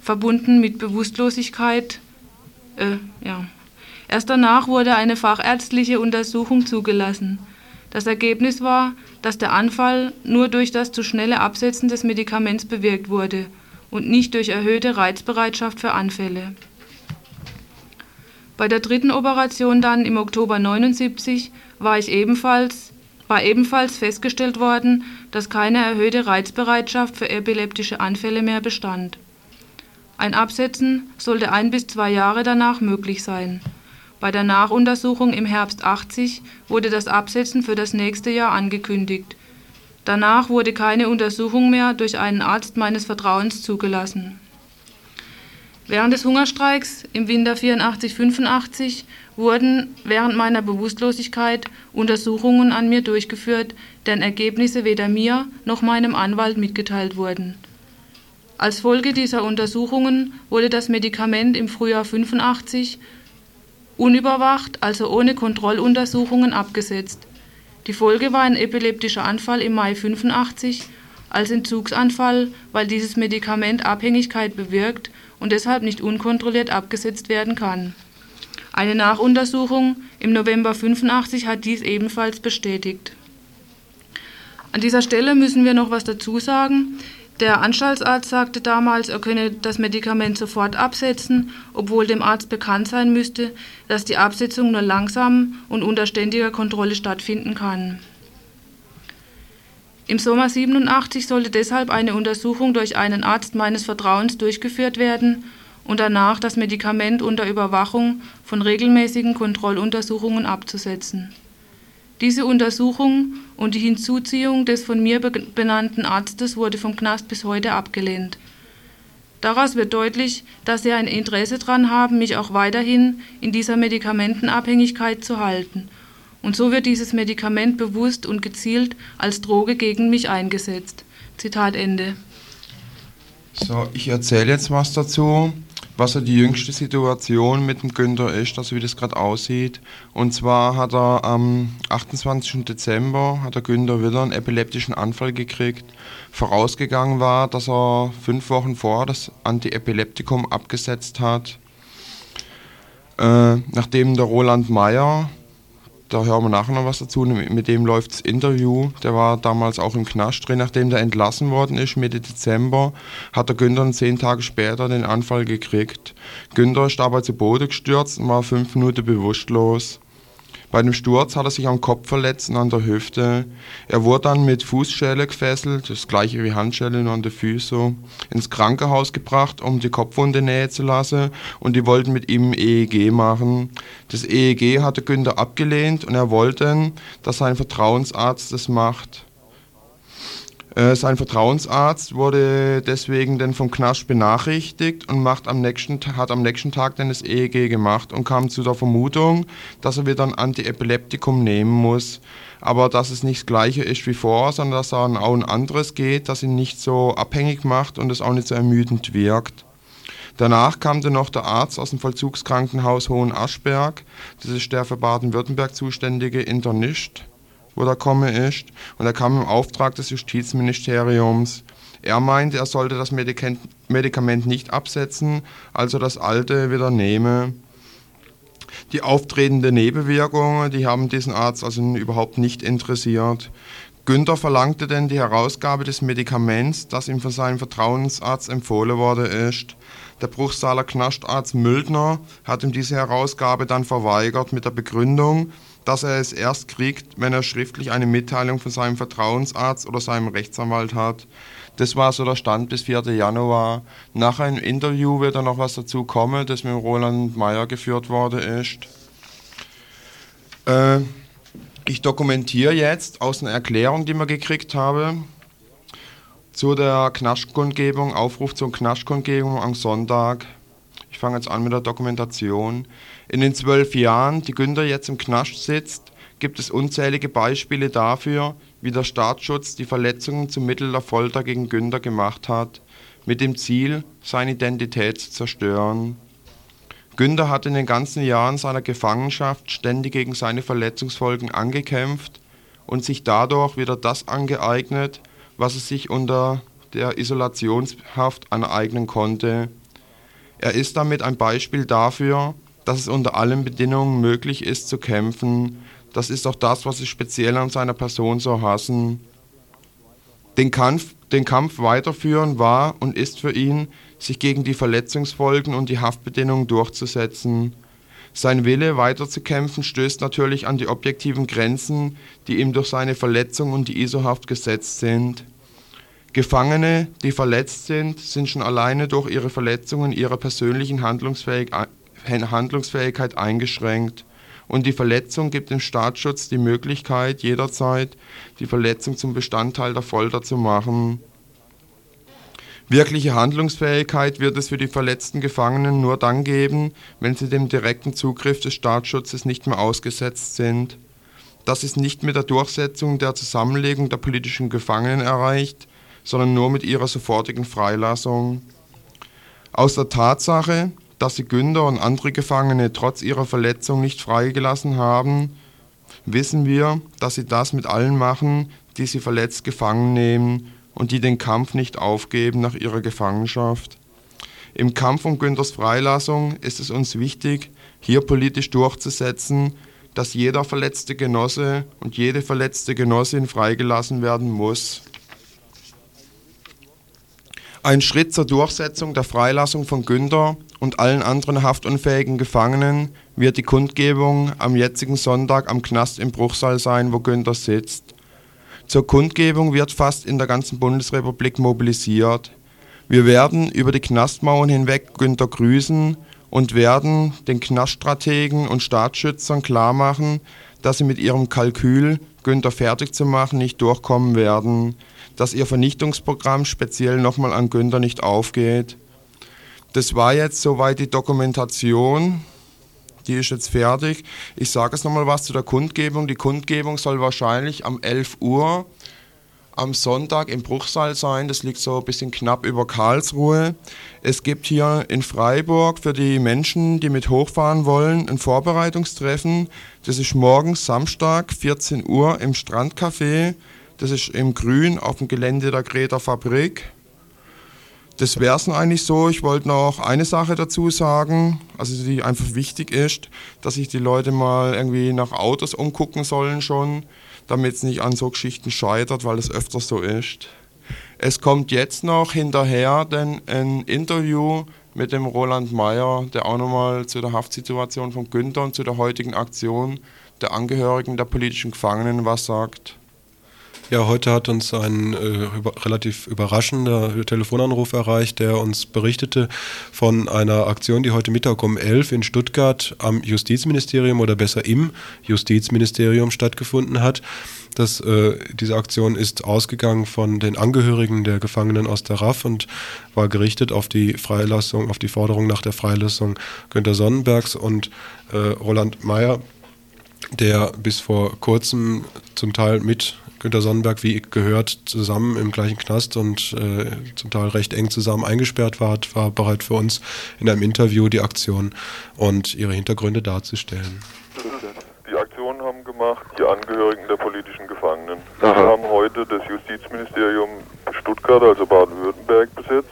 verbunden mit Bewusstlosigkeit. Äh, ja. Erst danach wurde eine fachärztliche Untersuchung zugelassen. Das Ergebnis war, dass der Anfall nur durch das zu schnelle Absetzen des Medikaments bewirkt wurde und nicht durch erhöhte Reizbereitschaft für Anfälle. Bei der dritten Operation dann im Oktober 79 war ich ebenfalls war ebenfalls festgestellt worden, dass keine erhöhte Reizbereitschaft für epileptische Anfälle mehr bestand. Ein Absetzen sollte ein bis zwei Jahre danach möglich sein. Bei der Nachuntersuchung im Herbst 80 wurde das Absetzen für das nächste Jahr angekündigt. Danach wurde keine Untersuchung mehr durch einen Arzt meines Vertrauens zugelassen. Während des Hungerstreiks im Winter 84-85 wurden während meiner Bewusstlosigkeit Untersuchungen an mir durchgeführt, deren Ergebnisse weder mir noch meinem Anwalt mitgeteilt wurden. Als Folge dieser Untersuchungen wurde das Medikament im Frühjahr 85 unüberwacht, also ohne Kontrolluntersuchungen, abgesetzt. Die Folge war ein epileptischer Anfall im Mai 85 als Entzugsanfall, weil dieses Medikament Abhängigkeit bewirkt und deshalb nicht unkontrolliert abgesetzt werden kann. Eine Nachuntersuchung im November 85 hat dies ebenfalls bestätigt. An dieser Stelle müssen wir noch was dazu sagen. Der Anstaltsarzt sagte damals, er könne das Medikament sofort absetzen, obwohl dem Arzt bekannt sein müsste, dass die Absetzung nur langsam und unter ständiger Kontrolle stattfinden kann. Im Sommer 87 sollte deshalb eine Untersuchung durch einen Arzt meines Vertrauens durchgeführt werden und danach das Medikament unter Überwachung von regelmäßigen Kontrolluntersuchungen abzusetzen. Diese Untersuchung und die Hinzuziehung des von mir benannten Arztes wurde vom Knast bis heute abgelehnt. Daraus wird deutlich, dass sie ein Interesse daran haben, mich auch weiterhin in dieser Medikamentenabhängigkeit zu halten. Und so wird dieses Medikament bewusst und gezielt als Droge gegen mich eingesetzt. Zitat Ende. So, ich erzähle jetzt was dazu was so die jüngste Situation mit dem Günther ist, also wie das gerade aussieht. Und zwar hat er am 28. Dezember hat der Günther wieder einen epileptischen Anfall gekriegt. Vorausgegangen war, dass er fünf Wochen vorher das Antiepileptikum abgesetzt hat. Äh, nachdem der Roland Meyer da hören wir nachher noch was dazu. Mit dem läuft das Interview. Der war damals auch im Knast drin. Nachdem der entlassen worden ist, Mitte Dezember, hat der Günther zehn Tage später den Anfall gekriegt. Günther ist dabei zu Boden gestürzt und war fünf Minuten bewusstlos. Bei dem Sturz hat er sich am Kopf verletzt und an der Hüfte. Er wurde dann mit Fußschelle gefesselt, das gleiche wie Handschelle nur an der Füße, ins Krankenhaus gebracht, um die Kopfwunde nähen zu lassen und die wollten mit ihm EEG machen. Das EEG hatte Günther abgelehnt und er wollte, dass sein Vertrauensarzt das macht. Äh, sein Vertrauensarzt wurde deswegen dann vom Knast benachrichtigt und macht am nächsten, hat am nächsten Tag dann das EEG gemacht und kam zu der Vermutung, dass er wieder ein Antiepileptikum nehmen muss. Aber dass es nicht das gleiche ist wie vorher, sondern dass er auch ein anderes geht, das ihn nicht so abhängig macht und es auch nicht so ermüdend wirkt. Danach kam dann noch der Arzt aus dem Vollzugskrankenhaus Hohen-Aschberg, das ist der für Baden-Württemberg zuständige Internist wo er komme ist. Und er kam im Auftrag des Justizministeriums. Er meinte, er sollte das Medikament nicht absetzen, also das alte wieder nehme. Die auftretenden Nebenwirkungen, die haben diesen Arzt also überhaupt nicht interessiert. Günther verlangte denn die Herausgabe des Medikaments, das ihm von seinem Vertrauensarzt empfohlen worden ist. Der Bruchsaler Knastarzt Müldner hat ihm diese Herausgabe dann verweigert mit der Begründung, dass er es erst kriegt, wenn er schriftlich eine Mitteilung von seinem Vertrauensarzt oder seinem Rechtsanwalt hat. Das war so der Stand bis 4. Januar. Nach einem Interview wird dann noch was dazu kommen, das mit Roland Meyer geführt worden ist. Äh, ich dokumentiere jetzt aus einer Erklärung, die wir gekriegt haben, zu der Knaschkundgebung, Aufruf zur Knaschkundgebung am Sonntag. Ich fange jetzt an mit der Dokumentation. In den zwölf Jahren, die Günther jetzt im Knast sitzt, gibt es unzählige Beispiele dafür, wie der Staatsschutz die Verletzungen zum Mittel der Folter gegen Günther gemacht hat, mit dem Ziel, seine Identität zu zerstören. Günther hat in den ganzen Jahren seiner Gefangenschaft ständig gegen seine Verletzungsfolgen angekämpft und sich dadurch wieder das angeeignet, was er sich unter der Isolationshaft aneignen konnte. Er ist damit ein Beispiel dafür, dass es unter allen Bedingungen möglich ist zu kämpfen. Das ist auch das, was sie speziell an seiner Person so hassen. Den Kampf, den Kampf weiterführen war und ist für ihn, sich gegen die Verletzungsfolgen und die Haftbedingungen durchzusetzen. Sein Wille weiterzukämpfen stößt natürlich an die objektiven Grenzen, die ihm durch seine Verletzung und die ISO-Haft gesetzt sind. Gefangene, die verletzt sind, sind schon alleine durch ihre Verletzungen ihrer persönlichen Handlungsfähig Handlungsfähigkeit eingeschränkt und die Verletzung gibt dem Staatsschutz die Möglichkeit, jederzeit die Verletzung zum Bestandteil der Folter zu machen. Wirkliche Handlungsfähigkeit wird es für die verletzten Gefangenen nur dann geben, wenn sie dem direkten Zugriff des Staatsschutzes nicht mehr ausgesetzt sind. Das ist nicht mit der Durchsetzung der Zusammenlegung der politischen Gefangenen erreicht, sondern nur mit ihrer sofortigen Freilassung. Aus der Tatsache, dass sie Günther und andere Gefangene trotz ihrer Verletzung nicht freigelassen haben, wissen wir, dass sie das mit allen machen, die sie verletzt gefangen nehmen und die den Kampf nicht aufgeben nach ihrer Gefangenschaft. Im Kampf um Günthers Freilassung ist es uns wichtig, hier politisch durchzusetzen, dass jeder verletzte Genosse und jede verletzte Genossin freigelassen werden muss. Ein Schritt zur Durchsetzung der Freilassung von Günther und allen anderen haftunfähigen Gefangenen wird die Kundgebung am jetzigen Sonntag am Knast im Bruchsal sein, wo Günther sitzt. Zur Kundgebung wird fast in der ganzen Bundesrepublik mobilisiert. Wir werden über die Knastmauern hinweg Günther grüßen und werden den Knaststrategen und Staatsschützern klarmachen, dass sie mit ihrem Kalkül, Günther fertig zu machen, nicht durchkommen werden dass ihr Vernichtungsprogramm speziell nochmal an Günther nicht aufgeht. Das war jetzt soweit die Dokumentation. Die ist jetzt fertig. Ich sage jetzt nochmal was zu der Kundgebung. Die Kundgebung soll wahrscheinlich am 11 Uhr am Sonntag im Bruchsal sein. Das liegt so ein bisschen knapp über Karlsruhe. Es gibt hier in Freiburg für die Menschen, die mit hochfahren wollen, ein Vorbereitungstreffen. Das ist morgen Samstag, 14 Uhr im Strandcafé. Das ist im Grün auf dem Gelände der Greta Fabrik. Das wäre es eigentlich so. Ich wollte noch eine Sache dazu sagen, also die einfach wichtig ist, dass sich die Leute mal irgendwie nach Autos umgucken sollen schon, damit es nicht an so Geschichten scheitert, weil es öfters so ist. Es kommt jetzt noch hinterher denn ein Interview mit dem Roland Meyer, der auch nochmal zu der Haftsituation von Günther und zu der heutigen Aktion der Angehörigen der politischen Gefangenen was sagt. Ja, heute hat uns ein äh, über, relativ überraschender Telefonanruf erreicht, der uns berichtete von einer Aktion, die heute Mittag um 11 in Stuttgart am Justizministerium oder besser im Justizministerium stattgefunden hat. Das, äh, diese Aktion ist ausgegangen von den Angehörigen der Gefangenen aus der RAF und war gerichtet auf die Freilassung, auf die Forderung nach der Freilassung Günter Sonnenbergs und äh, Roland Mayer, der bis vor kurzem zum Teil mit Günter Sonnenberg, wie gehört, zusammen im gleichen Knast und äh, zum Teil recht eng zusammen eingesperrt war, war bereit für uns in einem Interview die Aktion und ihre Hintergründe darzustellen. Die Aktion haben gemacht die Angehörigen der politischen Gefangenen. Wir haben heute das Justizministerium Stuttgart, also Baden-Württemberg, besetzt,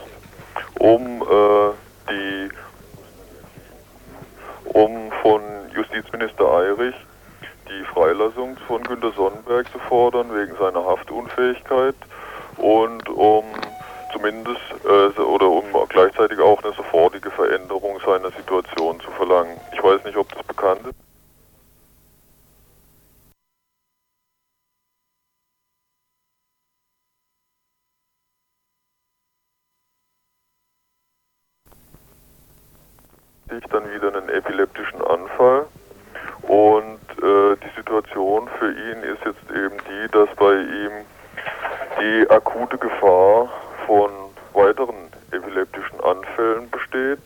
um äh, die um von Justizminister Eirich die Freilassung von Günter Sonnenberg zu fordern wegen seiner Haftunfähigkeit und um zumindest äh, oder um gleichzeitig auch eine sofortige Veränderung seiner Situation zu verlangen. Ich weiß nicht, ob das bekannt ist. ich dann wieder einen epileptischen Anfall und äh, die Situation für ihn ist jetzt eben die, dass bei ihm die akute Gefahr von weiteren epileptischen Anfällen besteht,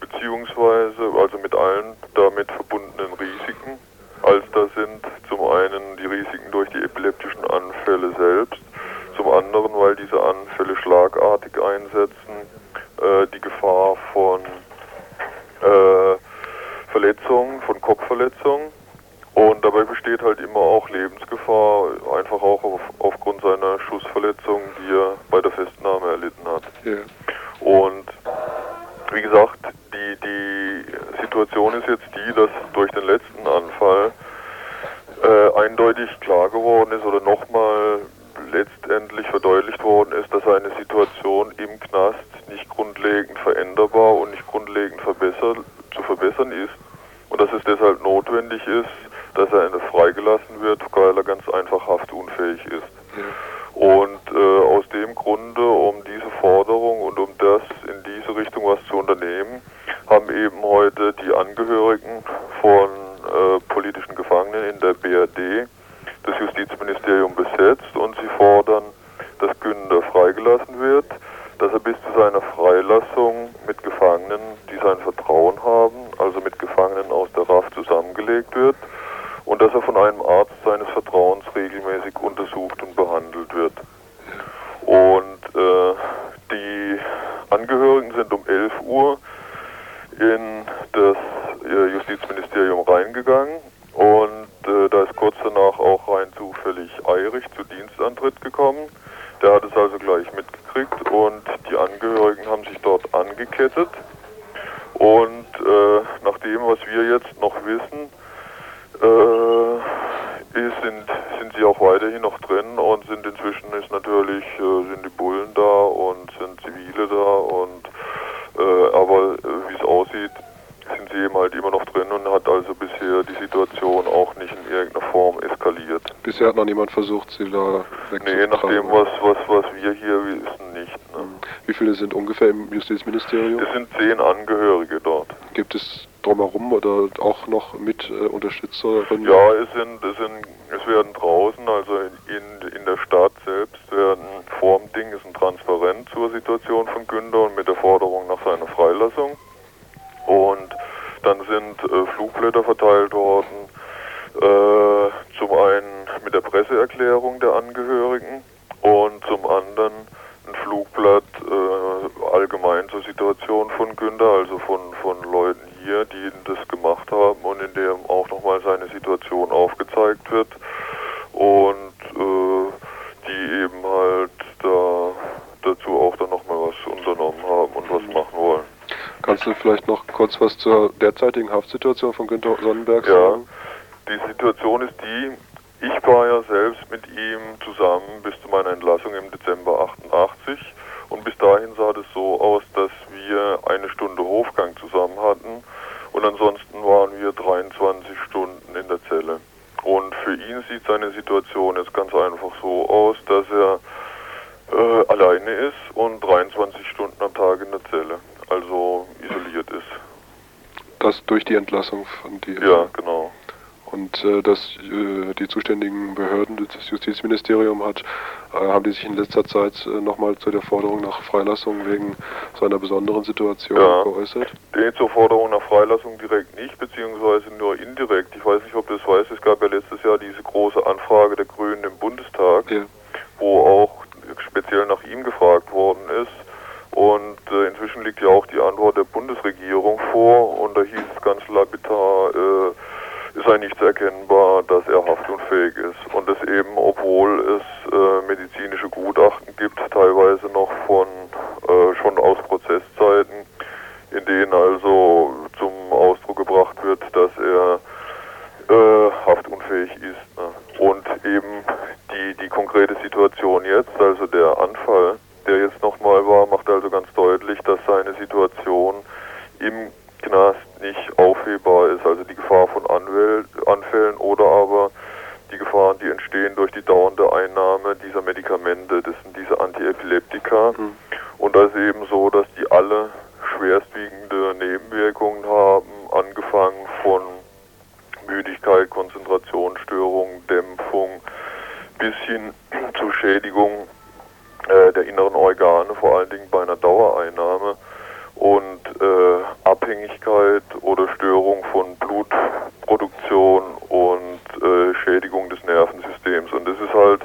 beziehungsweise also mit allen damit verbundenen Risiken. Als da sind zum einen die Risiken durch die epileptischen Anfälle selbst, zum anderen, weil diese Anfälle schlagartig einsetzen, äh, die Gefahr von äh, Verletzungen, von Kopfverletzungen und dabei besteht halt immer auch Lebensgefahr, einfach auch auf, aufgrund seiner Schussverletzung, die er bei der Festnahme erlitten hat. Ja. Und wie gesagt, die, die Situation ist jetzt die, dass durch den letzten Anfall äh, eindeutig klar geworden ist oder nochmal letztendlich verdeutlicht worden ist, dass eine Situation im Knast nicht grundlegend veränderbar und nicht grundlegend zu verbessern ist und dass es deshalb notwendig ist, dass er freigelassen wird, weil er ganz einfach haftunfähig ist. Ja. Und äh, aus dem Grunde, um diese Forderung und um das in diese Richtung was zu unternehmen, haben eben heute die Angehörigen von äh, politischen Gefangenen in der BRD das Justizministerium besetzt und sie fordern, dass Günther freigelassen wird, dass er bis zu seiner Freilassung mit Gefangenen, die sein Vertrauen haben, also mit Gefangenen aus der RAF zusammengelegt wird und dass er von einem Arzt seines Vertrauens regelmäßig untersucht und behandelt wird. Und äh, die Angehörigen sind um 11 Uhr in das äh, Justizministerium reingegangen und äh, da ist kurz danach auch rein zufällig Eirich zu Dienstantritt gekommen. Der hat es also gleich mitgekriegt und die Angehörigen haben sich dort angekettet. Und äh, nach dem, was wir jetzt noch wissen, äh, ist, sind, sind sie auch weiterhin noch drin und sind inzwischen ist natürlich äh, sind die Bullen da und sind Zivile da und äh, aber äh, wie es aussieht, sind sie eben halt immer noch drin und hat also bisher die Situation auch nicht in irgendeiner Form eskaliert. Bisher hat noch niemand versucht, sie da Nee, nach dem, was, was, was wir hier wissen, nicht. Ne? Wie viele sind ungefähr im Justizministerium? Es sind zehn Angehörige dort. Gibt es drumherum oder auch noch mit äh, Unterstützerinnen? Ja, es sind, es sind, es werden draußen, also in, in der Stadt selbst, werden vorm Ding ist ein Transparent zur Situation von Günther und mit der Forderung nach seiner Freilassung. Und dann sind äh, Flugblätter verteilt worden, äh, zum einen mit der Presseerklärung der Angehörigen und zum anderen ein Flugblatt äh, allgemein zur Situation von Günther, also von, von Leuten hier, die das gemacht haben und in dem auch nochmal seine Situation aufgezeigt wird und äh, die eben halt da dazu auch dann nochmal was unternommen haben und was machen wollen. Kannst du vielleicht noch kurz was zur derzeitigen Haftsituation von Günter Sonnenberg Ja, sagen? die Situation ist die, ich war ja selbst mit ihm zusammen bis zu meiner Entlassung im Dezember 88 und bis dahin sah das so aus, dass wir eine Stunde Hofgang zusammen hatten und ansonsten waren wir 23 Stunden in der Zelle. Und für ihn sieht seine Situation jetzt ganz einfach so aus, dass er äh, alleine ist und 23 Stunden am Tag in der Zelle, also isoliert ist. Das durch die Entlassung von dir. Ja, genau. Und äh, dass äh, die zuständigen Behörden, das Justizministerium hat, äh, haben die sich in letzter Zeit äh, nochmal zu der Forderung nach Freilassung wegen seiner besonderen Situation Ja. geäußert? Nee, zur Forderung nach Freilassung direkt nicht, beziehungsweise nur indirekt. Ich weiß nicht, ob du das weißt, es gab ja letztes Jahr diese große Anfrage der Grünen im Bundestag, Ja. wo auch speziell nach ihm gefragt worden ist. Und äh, inzwischen liegt ja auch die Antwort der Bundesregierung vor und da hieß es ganz lapidar, äh, ist eigentlich nicht erkennbar, dass er haftunfähig ist. Und das eben, obwohl es äh, medizinische Gutachten gibt, teilweise noch von äh, schon aus Prozesszeiten, in denen also zum Ausdruck gebracht wird, dass er äh, haftunfähig ist. Ne? Und eben die, die konkrete Situation jetzt, also der Anfall, der jetzt nochmal war, macht also ganz deutlich, dass seine Situation im Knast nicht aufhebbar ist. Also die Gefahr von Anwäl Anfällen oder aber die Gefahren, die entstehen durch die dauernde Einnahme dieser Medikamente, das sind diese Antiepileptika. Mhm. Und da ist eben so, dass die alle schwerstwiegende Nebenwirkungen haben, angefangen von Müdigkeit, Konzentrationsstörungen, Dämpfung bis hin zu Schädigung äh, der inneren Organe, vor allen Dingen bei einer Dauereinnahme und äh, Abhängigkeit oder Störung von Blutproduktion und äh, Schädigung des Nervensystems. Und das ist halt,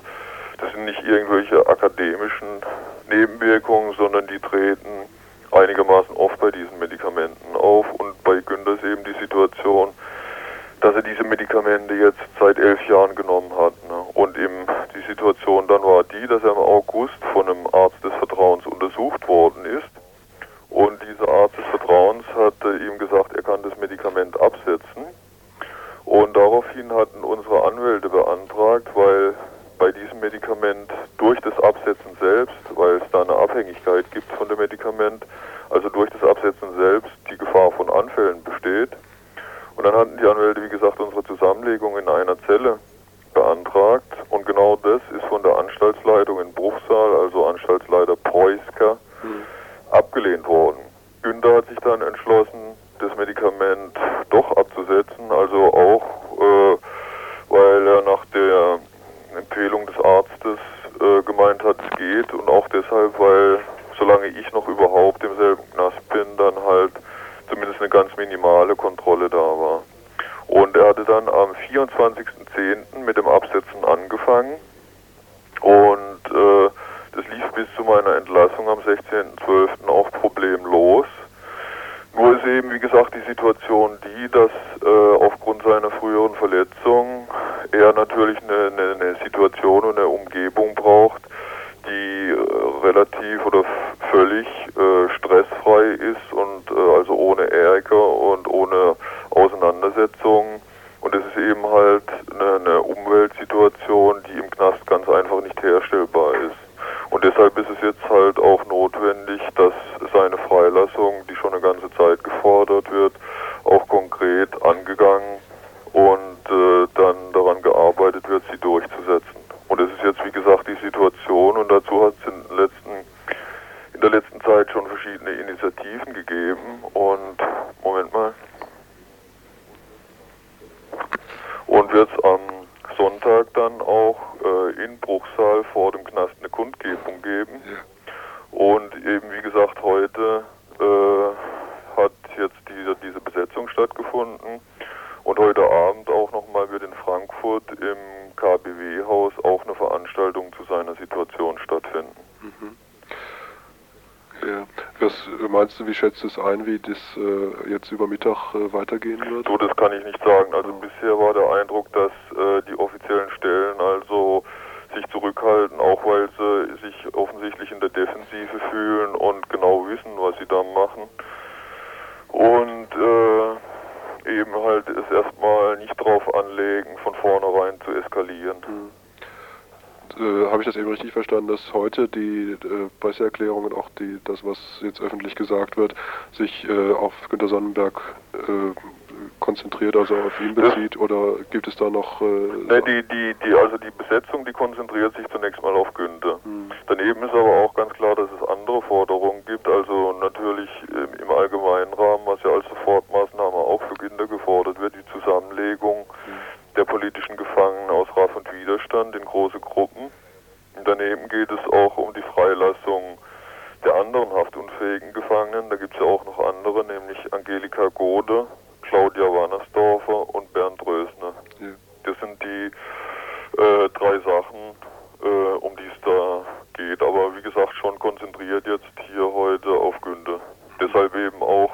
das sind nicht irgendwelche akademischen Nebenwirkungen, sondern die treten einigermaßen oft bei diesen Medikamenten auf. Und bei Günther ist eben die Situation, dass er diese Medikamente jetzt seit elf Jahren genommen hat. Ne? Und eben die Situation dann war die, dass er im August von einem Arzt des Vertrauens untersucht worden ist. Und dieser Arzt des Vertrauens hat äh, ihm gesagt, er kann das Medikament absetzen. Und daraufhin hatten unsere Anwälte beantragt, weil bei diesem Medikament durch das Absetzen selbst, weil es da eine Abhängigkeit gibt von dem Medikament, also durch das Absetzen selbst die Gefahr von Anfällen besteht. Und dann hatten die Anwälte, wie gesagt, unsere Zusammenlegung in einer Zelle beantragt. Und genau das ist von der Anstaltsleitung in Bruchsal, also Anstaltsleiter Preusker, mhm. abgelehnt worden. Günther hat sich dann entschlossen, das Medikament doch abzusetzen, also auch, äh, weil er nach der Empfehlung des Arztes äh, gemeint hat, es geht und auch deshalb, weil solange ich noch überhaupt im selben Knast bin, dann halt zumindest eine ganz minimale Kontrolle da war. Und er hatte dann am 24.10. mit dem Absetzen angefangen und äh, das lief bis zu meiner Entlassung am 16.12. auch problemlos. Nur ist eben, wie gesagt, die Situation die, dass äh, aufgrund seiner früheren Verletzung er natürlich eine, eine, eine Situation und eine Umgebung braucht, die äh, relativ oder völlig äh, stressfrei ist und äh, also ohne Ärger und ohne Auseinandersetzungen. Und es ist eben halt eine, eine Umweltsituation, die im Knast ganz einfach nicht herstellbar ist. Und deshalb ist es jetzt halt auch notwendig, dass seine Freilassung, die schon eine ganze Zeit gefordert wird, auch konkret angegangen und äh, dann daran gearbeitet wird, sie durchzusetzen. Und es ist jetzt, wie gesagt, die Situation und dazu hat es in, letzten, in der letzten Zeit schon verschiedene Initiativen gegeben und, Moment mal, und wird es am Sonntag dann auch äh, in Bruchsal vor dem Knast eine Kundgebung geben. Und eben, wie gesagt, heute äh, hat jetzt diese, diese Besetzung stattgefunden. Und heute Abend auch nochmal wird in Frankfurt im KBW-Haus auch eine Veranstaltung zu seiner Situation stattfinden. Mhm. Ja. Was meinst du, wie schätzt du es ein, wie das äh, jetzt über Mittag äh, weitergehen wird? So, das kann ich nicht sagen. Also bisher war der Eindruck, dass äh, die offiziellen Stellen also sich zurückhalten, auch weil sie sich offensichtlich in der Defensive fühlen und genau wissen, was sie da machen. Und äh, eben halt es erstmal nicht drauf anlegen, von vornherein zu eskalieren. Mhm äh, habe ich das eben richtig verstanden, dass heute die äh, Presseerklärungen, auch die, das, was jetzt öffentlich gesagt wird, sich äh, auf Günter Sonnenberg äh, konzentriert, also auf ihn bezieht, oder gibt es da noch... Äh, ne, die, die, die, also die Besetzung, die konzentriert sich zunächst mal auf Günther. Hm. Daneben ist aber auch ganz klar, dass es andere Forderungen gibt, also natürlich im allgemeinen Rahmen, was ja als Sofortmaßnahme auch für Günther gefordert wird, die Zusammenlegung hm der politischen Gefangenen aus Raff und Widerstand in große Gruppen. Daneben geht es auch um die Freilassung der anderen haftunfähigen Gefangenen. Da gibt es ja auch noch andere, nämlich Angelika Gode, Claudia Wannersdorfer und Bernd Rösner. Ja. Das sind die äh, drei Sachen, äh, um die es da geht. Aber wie gesagt, schon konzentriert jetzt hier heute auf Günde. Deshalb eben auch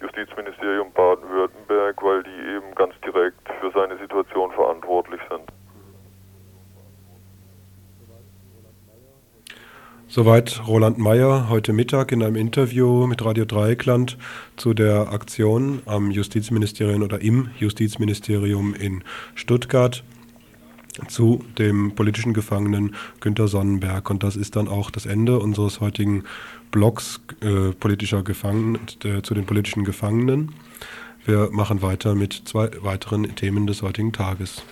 Justizministerium Baden-Württemberg, weil die eben ganz direkt für seine Situation verantwortlich sind. Soweit Roland Mayer heute Mittag in einem Interview mit Radio Dreieckland zu der Aktion am Justizministerium oder im Justizministerium in Stuttgart zu dem politischen Gefangenen Günter Sonnenberg. Und das ist dann auch das Ende unseres heutigen Blogs äh, politischer Gefangenen, äh, zu den politischen Gefangenen. Wir machen weiter mit zwei weiteren Themen des heutigen Tages.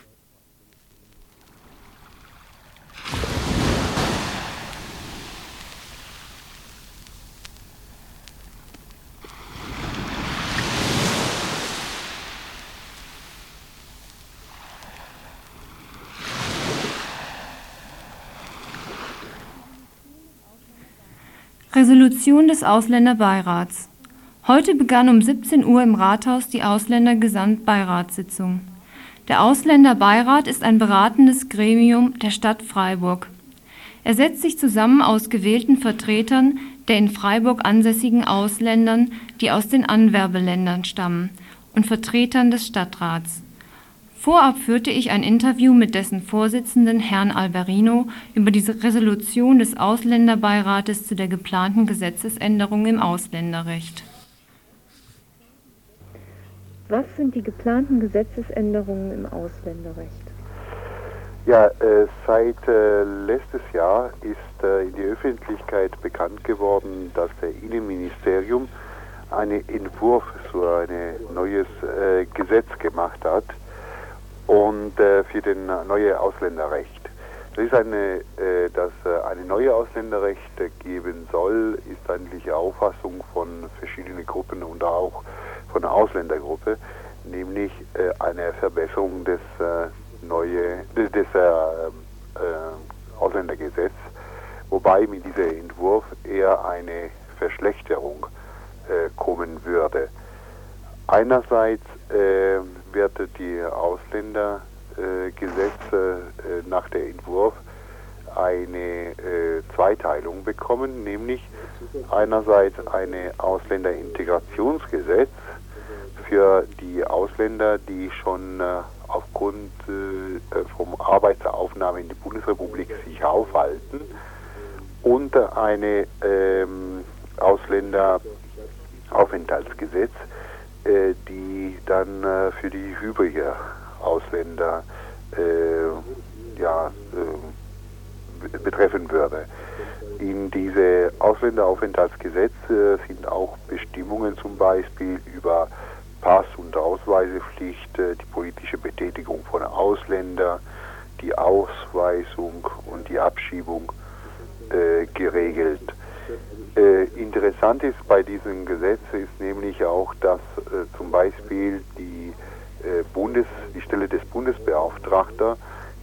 Resolution des Ausländerbeirats. Heute begann um 17 Uhr im Rathaus die Ausländergesamtbeiratssitzung. Der Ausländerbeirat ist ein beratendes Gremium der Stadt Freiburg. Er setzt sich zusammen aus gewählten Vertretern der in Freiburg ansässigen Ausländern, die aus den Anwerbeländern stammen, und Vertretern des Stadtrats. Vorab führte ich ein Interview mit dessen Vorsitzenden Herrn Alberino über die Resolution des Ausländerbeirates zu der geplanten Gesetzesänderung im Ausländerrecht. Was sind die geplanten Gesetzesänderungen im Ausländerrecht? Ja, äh, seit äh, letztes Jahr ist äh, in die Öffentlichkeit bekannt geworden, dass der Innenministerium einen Entwurf zu ein neues äh, Gesetz gemacht hat und äh, für den neue Ausländerrecht. Das ist eine, äh, dass äh, eine neue Ausländerrecht geben soll, ist eigentlich Auffassung von verschiedenen Gruppen und auch von der Ausländergruppe, nämlich äh, eine Verbesserung des äh, neue des, des Ausländergesetzes, wobei mit diesem Entwurf eher eine Verschlechterung kommen würde. Einerseits äh, wird die Ausländergesetze äh, nach der Entwurf eine äh, Zweiteilung bekommen, nämlich einerseits eine Ausländerintegrationsgesetz für die Ausländer, die schon äh, aufgrund äh, vom Arbeitsaufnahme in die Bundesrepublik sich aufhalten und eine ähm, Ausländeraufenthaltsgesetz, äh, die dann äh, für die übrigen Ausländer äh, ja, betreffen würde. In diese Ausländeraufenthaltsgesetze sind auch Bestimmungen zum Beispiel über Pass- und Ausweisepflicht, die politische Betätigung von Ausländern, die Ausweisung und die Abschiebung äh, geregelt. Äh, interessant ist bei diesem Gesetz ist nämlich auch, dass äh, zum Beispiel die, äh, Bundes, die Stelle des Bundesbeauftragter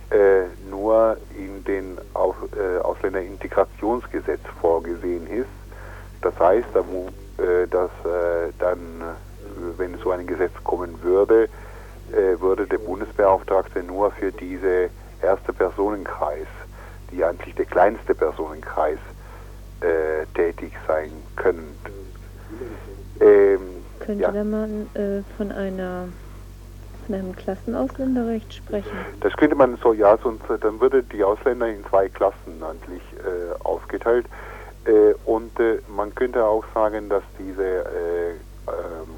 äh, nur in den Auf, äh, Ausländerintegrationsgesetz vorgesehen ist. Das heißt, äh, dass dann, wenn so ein Gesetz kommen würde, würde der Bundesbeauftragte nur für diese erste Personenkreis, die eigentlich der kleinste Personenkreis äh, tätig sein können. Ähm, Könnte ja. man äh, von einer von einem Klassenausländerrecht sprechen? Das könnte man so, ja, sonst äh, dann würde die Ausländer in zwei Klassen eigentlich äh, aufgeteilt. Äh, und äh, man könnte auch sagen, dass diese äh, ähm,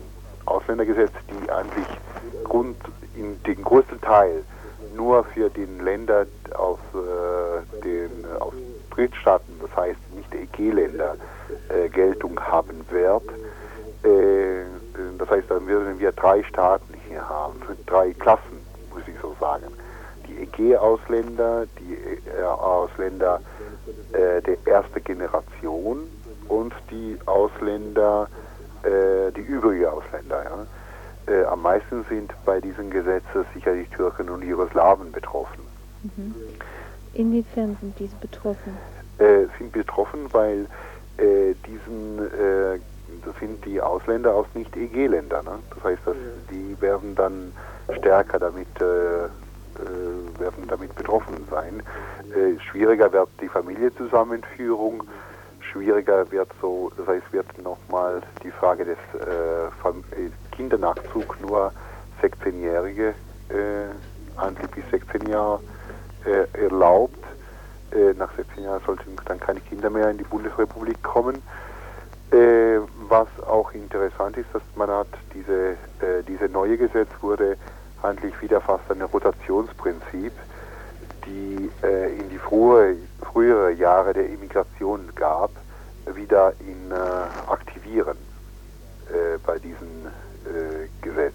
Ausländergesetze, die eigentlich Grund in den größten Teil nur für den Länder aus den aus Drittstaaten, das heißt nicht EG-Länder, äh, Geltung haben wird. Äh, das heißt, dann würden wir drei Staaten hier haben, drei Klassen, muss ich so sagen. Die EG-Ausländer, die äh, Ausländer der ersten Generation und die Ausländer, äh, die übrigen Ausländer. Ja. Äh, am meisten sind bei diesen Gesetzen sicherlich Türken und Jugoslawen betroffen. Mhm. Inwiefern sind diese betroffen? Äh, sind betroffen, weil äh, diesen, äh, das sind die Ausländer aus Nicht-EG-Ländern. Ne? Das heißt, dass die werden dann stärker damit, äh, äh, werden damit betroffen sein. Äh, schwieriger wird die Familienzusammenführung, schwieriger wird so, das heißt, wird nochmal die Frage des Kindernachzug nur 16-Jährige, äh, bis 16 Jahre erlaubt. Äh, nach 16 Jahren sollten dann keine Kinder mehr in die Bundesrepublik kommen. Äh, was auch interessant ist, dass man hat, diese, äh, diese neue Gesetz wurde eigentlich wieder fast ein Rotationsprinzip, die äh, in die frühe, frühere Jahre der Immigration gab, wieder in äh, aktivieren äh, bei diesem Gesetz.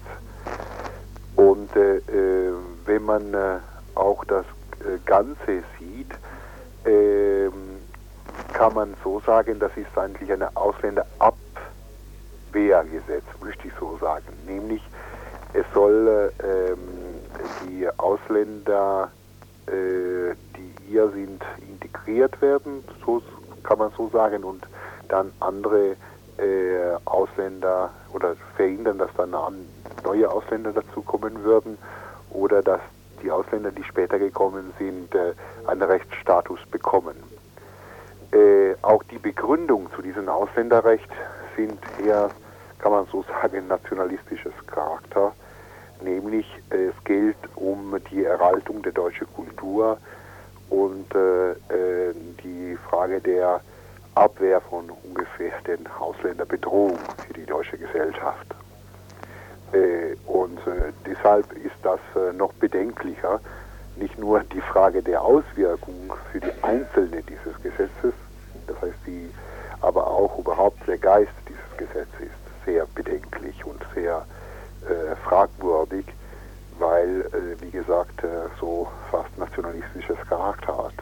Und wenn man auch das Ganze sieht, kann man so sagen, das ist eigentlich ein Ausländerabwehrgesetz, möchte ich so sagen. Nämlich, es soll ähm, die Ausländer, äh, die hier sind, integriert werden, so kann man so sagen, und dann andere äh, Ausländer oder verhindern, dass dann neue Ausländer dazukommen würden oder dass die Ausländer, die später gekommen sind, äh, einen Rechtsstatus bekommen. Äh, auch die Begründung zu diesem Ausländerrecht sind eher, kann man so sagen, nationalistisches Charakter. nämlich es geht um die Erhaltung der deutschen Kultur und die Frage der Abwehr von ungefähr den Ausländerbedrohung für die deutsche Gesellschaft. Und deshalb ist das noch bedenklicher, nicht nur die Frage der Auswirkungen für die Einzelne dieses Gesetzes, das heißt die, aber auch überhaupt der Geist dieses Gesetzes ist sehr bedenklich und sehr äh, fragwürdig, weil, äh, wie gesagt, äh, so fast nationalistisches Charakter hat.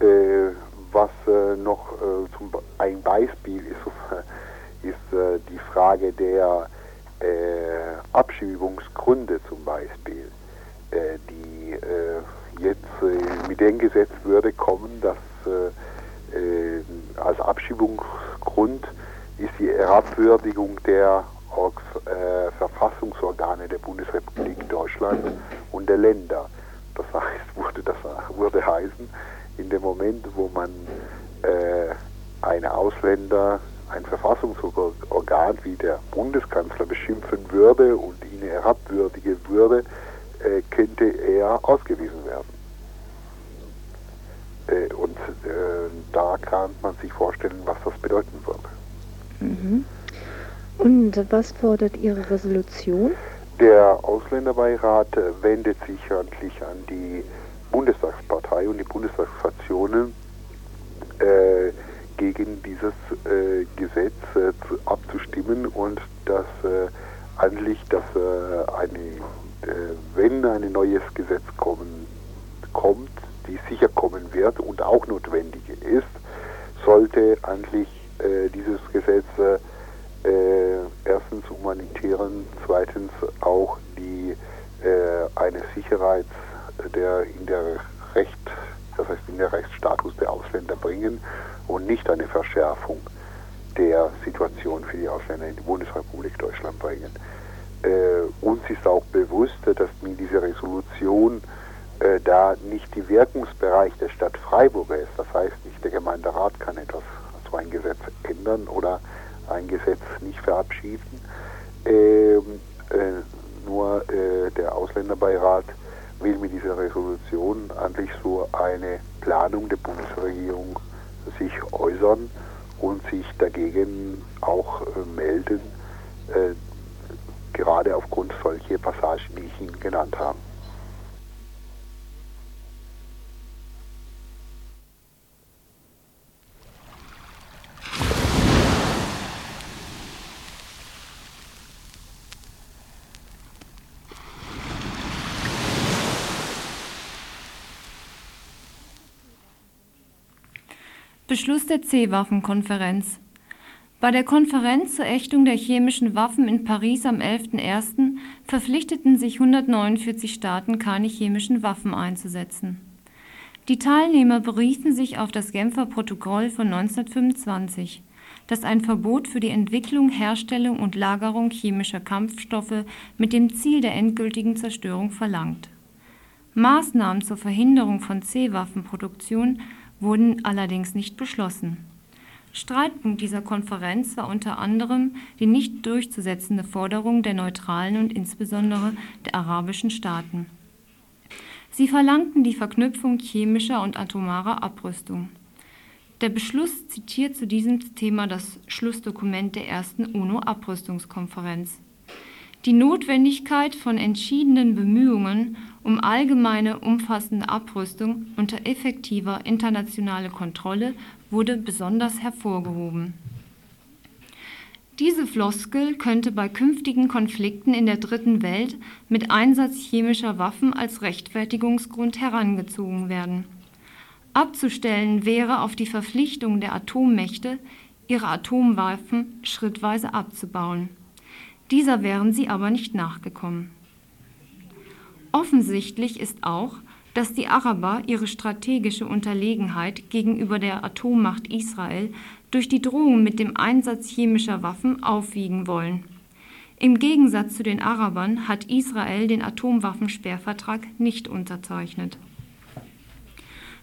Äh, was äh, noch äh, zum, ein Beispiel ist, ist die Frage der äh, Abschiebungsgründe zum Beispiel, äh, die äh, jetzt äh, mit dem Gesetz würde kommen, dass äh, äh, als Abschiebungsgrund ist die Herabwürdigung der Verfassungsorgane der Bundesrepublik Deutschland und der Länder. Das heißt, würde das würde heißen, in dem Moment, wo man einen Ausländer ein Verfassungsorgan wie der Bundeskanzler beschimpfen würde und ihn herabwürdigen würde, äh, könnte er ausgewiesen werden. Äh, und äh, da kann man sich vorstellen, was das bedeuten würde. Mhm. Und was fordert Ihre Resolution? Der Ausländerbeirat wendet sich ordentlich an die Bundestagspartei und die Bundestagsfraktionen, äh, gegen dieses äh, Gesetz äh, zu, abzustimmen und dass äh, eigentlich, dass äh, eine, äh, wenn ein neues Gesetz kommen, kommt, die sicher kommen wird und auch notwendig ist, sollte eigentlich äh, dieses Gesetz erstens humanitären, zweitens auch die eine Sicherheit der in der Recht, das heißt in der Rechtsstatus der Ausländer bringen und nicht eine Verschärfung der Situation für die Ausländer in die Bundesrepublik Deutschland bringen. Äh, uns ist auch bewusst, dass mit dieser Resolution äh, da nicht die Wirkungsbereich der Stadt Freiburg ist. Das heißt nicht, der Gemeinderat kann etwas, also ein Gesetz ändern oder ein Gesetz nicht verabschieden. Ähm, äh, nur äh, der Ausländerbeirat will mit dieser Resolution eigentlich so eine Planung der Bundesregierung sich äußern und sich dagegen auch äh, melden, äh, gerade aufgrund solcher Passagen, die ich Ihnen genannt habe. Beschluss der C-Waffen-Konferenz. Bei der Konferenz zur Ächtung der chemischen Waffen in Paris am 11.01. verpflichteten sich 149 Staaten, keine chemischen Waffen einzusetzen. Die Teilnehmer beriefen sich auf das Genfer Protokoll von 1925, das ein Verbot für die Entwicklung, Herstellung und Lagerung chemischer Kampfstoffe mit dem Ziel der endgültigen Zerstörung verlangt. Maßnahmen zur Verhinderung von C-Waffenproduktion wurden allerdings nicht beschlossen. Streitpunkt dieser Konferenz war unter anderem die nicht durchzusetzende Forderung der neutralen und insbesondere der arabischen Staaten. Sie verlangten die Verknüpfung chemischer und atomarer Abrüstung. Der Beschluss zitiert zu diesem Thema das Schlussdokument der ersten UNO-Abrüstungskonferenz. Die Notwendigkeit von entschiedenen Bemühungen um allgemeine umfassende Abrüstung unter effektiver internationaler Kontrolle wurde besonders hervorgehoben. Diese Floskel könnte bei künftigen Konflikten in der Dritten Welt mit Einsatz chemischer Waffen als Rechtfertigungsgrund herangezogen werden. Abzustellen wäre auf die Verpflichtung der Atommächte, ihre Atomwaffen schrittweise abzubauen. Dieser wären sie aber nicht nachgekommen. Offensichtlich ist auch, dass die Araber ihre strategische Unterlegenheit gegenüber der Atommacht Israel durch die Drohung mit dem Einsatz chemischer Waffen aufwiegen wollen. Im Gegensatz zu den Arabern hat Israel den Atomwaffensperrvertrag nicht unterzeichnet.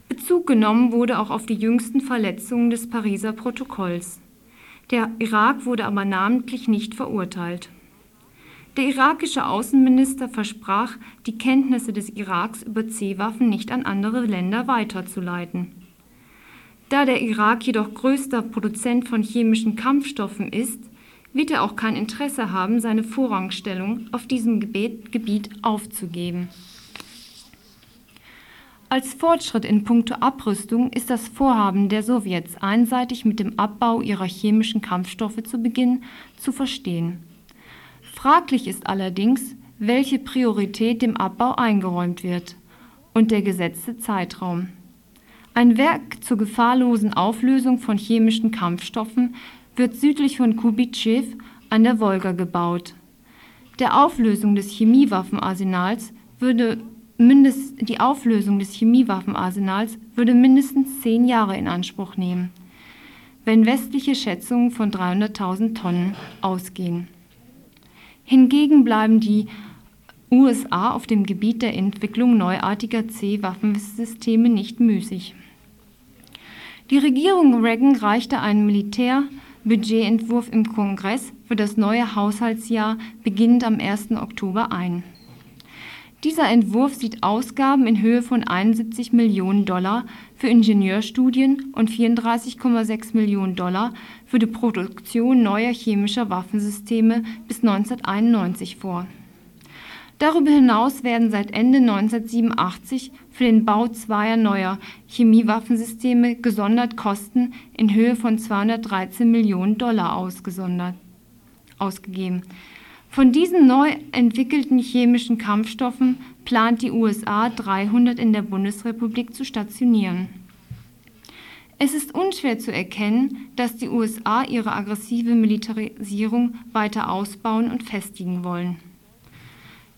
Bezug genommen wurde auch auf die jüngsten Verletzungen des Pariser Protokolls. Der Irak wurde aber namentlich nicht verurteilt. Der irakische Außenminister versprach, die Kenntnisse des Iraks über C-Waffen nicht an andere Länder weiterzuleiten. Da der Irak jedoch größter Produzent von chemischen Kampfstoffen ist, wird er auch kein Interesse haben, seine Vorrangstellung auf diesem Gebiet aufzugeben. Als Fortschritt in puncto Abrüstung ist das Vorhaben der Sowjets, einseitig mit dem Abbau ihrer chemischen Kampfstoffe zu beginnen, zu verstehen. Fraglich ist allerdings, welche Priorität dem Abbau eingeräumt wird und der gesetzte Zeitraum. Ein Werk zur gefahrlosen Auflösung von chemischen Kampfstoffen wird südlich von Kubitschew an der Wolga gebaut. Der Auflösung des Chemiewaffenarsenals würde die Auflösung des Chemiewaffenarsenals würde mindestens zehn Jahre in Anspruch nehmen, wenn westliche Schätzungen von 300.000 Tonnen ausgehen. Hingegen bleiben die USA auf dem Gebiet der Entwicklung neuartiger C-Waffensysteme nicht müßig. Die Regierung Reagan reichte einen Militärbudgetentwurf im Kongress für das neue Haushaltsjahr beginnend am 1. Oktober ein. Dieser Entwurf sieht Ausgaben in Höhe von 71 Millionen Dollar für Ingenieurstudien und 34,6 Millionen Dollar für die Produktion neuer chemischer Waffensysteme bis 1991 vor. Darüber hinaus werden seit Ende 1987 für den Bau zweier neuer Chemiewaffensysteme gesondert Kosten in Höhe von 213 Millionen Dollar ausgegeben von diesen neu entwickelten chemischen Kampfstoffen plant die USA 300 in der Bundesrepublik zu stationieren. Es ist unschwer zu erkennen, dass die USA ihre aggressive Militarisierung weiter ausbauen und festigen wollen.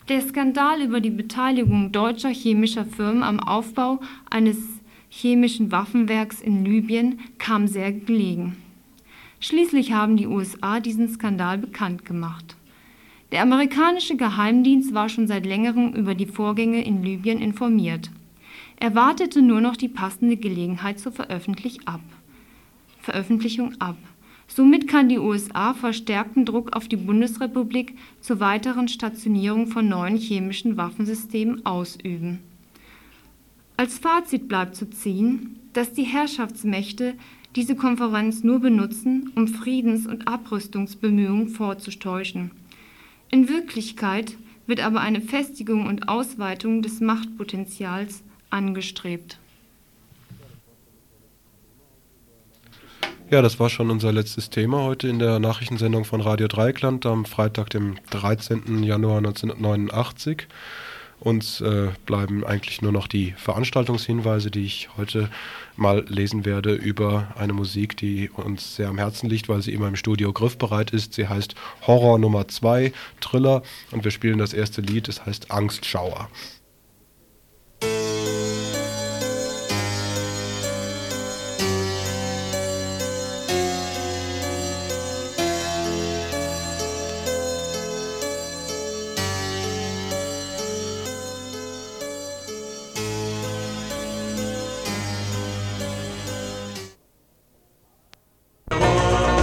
Der Skandal über die Beteiligung deutscher chemischer Firmen am Aufbau eines chemischen Waffenwerks in Libyen kam sehr gelegen. Schließlich haben die USA diesen Skandal bekannt gemacht. Der amerikanische Geheimdienst war schon seit längerem über die Vorgänge in Libyen informiert. Er wartete nur noch die passende Gelegenheit zur Veröffentlich ab. Veröffentlichung ab. Somit kann die USA verstärkten Druck auf die Bundesrepublik zur weiteren Stationierung von neuen chemischen Waffensystemen ausüben. Als Fazit bleibt zu ziehen, dass die Herrschaftsmächte diese Konferenz nur benutzen, um Friedens- und Abrüstungsbemühungen vorzutäuschen in Wirklichkeit wird aber eine Festigung und Ausweitung des Machtpotenzials angestrebt. Ja, das war schon unser letztes Thema heute in der Nachrichtensendung von Radio Dreikland am Freitag, dem 13. Januar 1989. Uns äh, bleiben eigentlich nur noch die Veranstaltungshinweise, die ich heute mal lesen werde über eine Musik, die uns sehr am Herzen liegt, weil sie immer im Studio griffbereit ist. Sie heißt Horror Nummer 2, Thriller und wir spielen das erste Lied, es heißt Angstschauer.